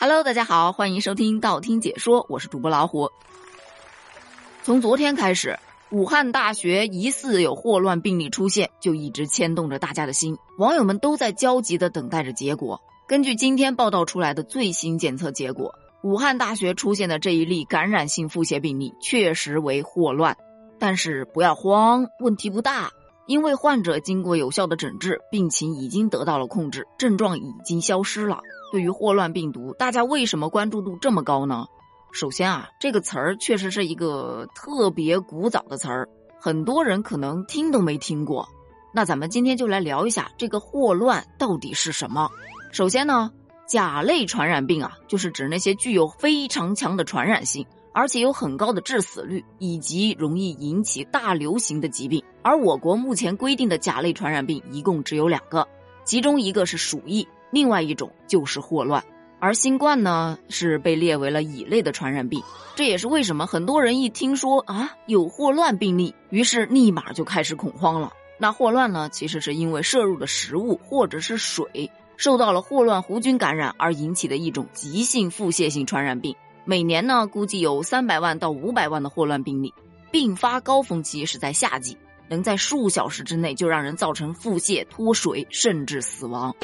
Hello，大家好，欢迎收听道听解说，我是主播老虎。从昨天开始，武汉大学疑似有霍乱病例出现，就一直牵动着大家的心，网友们都在焦急的等待着结果。根据今天报道出来的最新检测结果，武汉大学出现的这一例感染性腹泻病例确实为霍乱，但是不要慌，问题不大，因为患者经过有效的诊治，病情已经得到了控制，症状已经消失了。对于霍乱病毒，大家为什么关注度这么高呢？首先啊，这个词儿确实是一个特别古早的词儿，很多人可能听都没听过。那咱们今天就来聊一下这个霍乱到底是什么。首先呢，甲类传染病啊，就是指那些具有非常强的传染性，而且有很高的致死率，以及容易引起大流行的疾病。而我国目前规定的甲类传染病一共只有两个，其中一个是鼠疫。另外一种就是霍乱，而新冠呢是被列为了乙类的传染病，这也是为什么很多人一听说啊有霍乱病例，于是立马就开始恐慌了。那霍乱呢，其实是因为摄入的食物或者是水受到了霍乱弧菌感染而引起的一种急性腹泻性传染病。每年呢，估计有三百万到五百万的霍乱病例，并发高峰期是在夏季，能在数小时之内就让人造成腹泻、脱水，甚至死亡。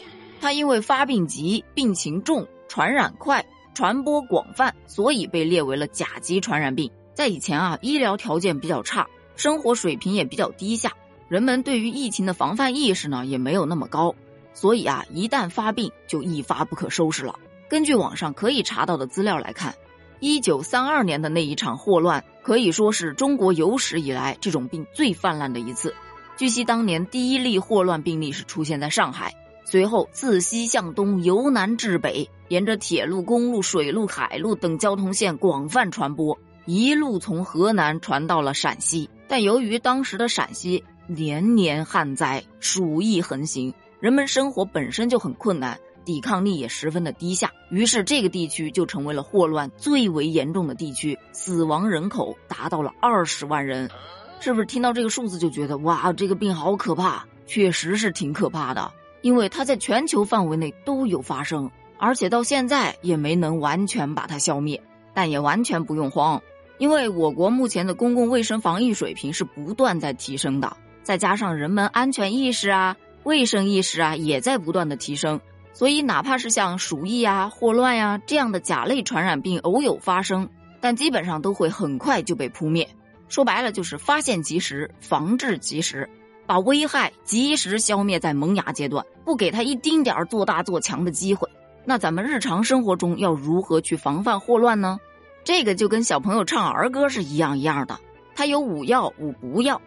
它因为发病急、病情重、传染快、传播广泛，所以被列为了甲级传染病。在以前啊，医疗条件比较差，生活水平也比较低下，人们对于疫情的防范意识呢也没有那么高，所以啊，一旦发病就一发不可收拾了。根据网上可以查到的资料来看，一九三二年的那一场霍乱可以说是中国有史以来这种病最泛滥的一次。据悉，当年第一例霍乱病例是出现在上海。随后自西向东由南至北，沿着铁路、公路、水路、海路等交通线广泛传播，一路从河南传到了陕西。但由于当时的陕西年年旱灾，鼠疫横行，人们生活本身就很困难，抵抗力也十分的低下，于是这个地区就成为了霍乱最为严重的地区，死亡人口达到了二十万人。是不是听到这个数字就觉得哇，这个病好可怕？确实是挺可怕的。因为它在全球范围内都有发生，而且到现在也没能完全把它消灭。但也完全不用慌，因为我国目前的公共卫生防疫水平是不断在提升的，再加上人们安全意识啊、卫生意识啊也在不断的提升，所以哪怕是像鼠疫啊、霍乱呀这样的甲类传染病偶有发生，但基本上都会很快就被扑灭。说白了就是发现及时，防治及时。把危害及时消灭在萌芽阶段，不给他一丁点儿做大做强的机会。那咱们日常生活中要如何去防范霍乱呢？这个就跟小朋友唱儿歌是一样一样的。它有五要五不要。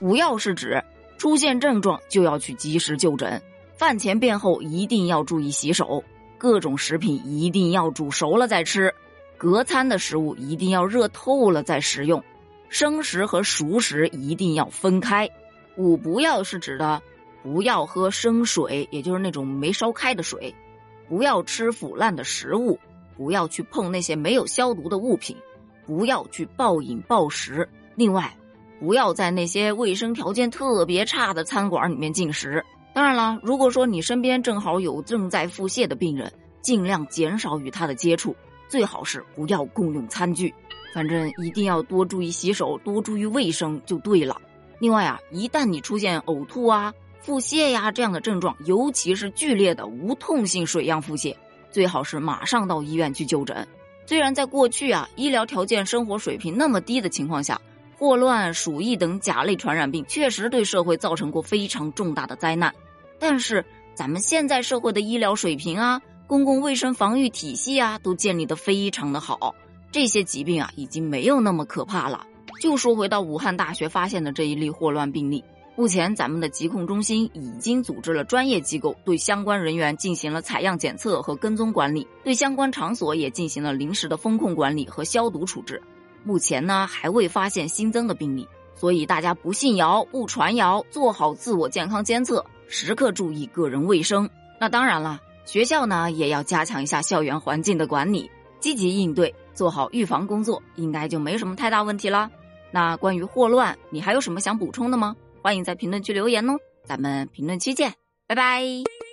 五要是指出现症状就要去及时就诊，饭前便后一定要注意洗手，各种食品一定要煮熟了再吃，隔餐的食物一定要热透了再食用，生食和熟食一定要分开。五不要是指的，不要喝生水，也就是那种没烧开的水；不要吃腐烂的食物；不要去碰那些没有消毒的物品；不要去暴饮暴食。另外，不要在那些卫生条件特别差的餐馆里面进食。当然了，如果说你身边正好有正在腹泻的病人，尽量减少与他的接触，最好是不要共用餐具。反正一定要多注意洗手，多注意卫生就对了。另外啊，一旦你出现呕吐啊、腹泻呀这样的症状，尤其是剧烈的无痛性水样腹泻，最好是马上到医院去就诊。虽然在过去啊，医疗条件、生活水平那么低的情况下，霍乱、鼠疫等甲类传染病确实对社会造成过非常重大的灾难，但是咱们现在社会的医疗水平啊、公共卫生防御体系啊，都建立的非常的好，这些疾病啊已经没有那么可怕了。就说回到武汉大学发现的这一例霍乱病例，目前咱们的疾控中心已经组织了专业机构对相关人员进行了采样检测和跟踪管理，对相关场所也进行了临时的风控管理和消毒处置。目前呢还未发现新增的病例，所以大家不信谣不传谣，做好自我健康监测，时刻注意个人卫生。那当然了，学校呢也要加强一下校园环境的管理，积极应对，做好预防工作，应该就没什么太大问题了。那关于霍乱，你还有什么想补充的吗？欢迎在评论区留言哦，咱们评论区见，拜拜。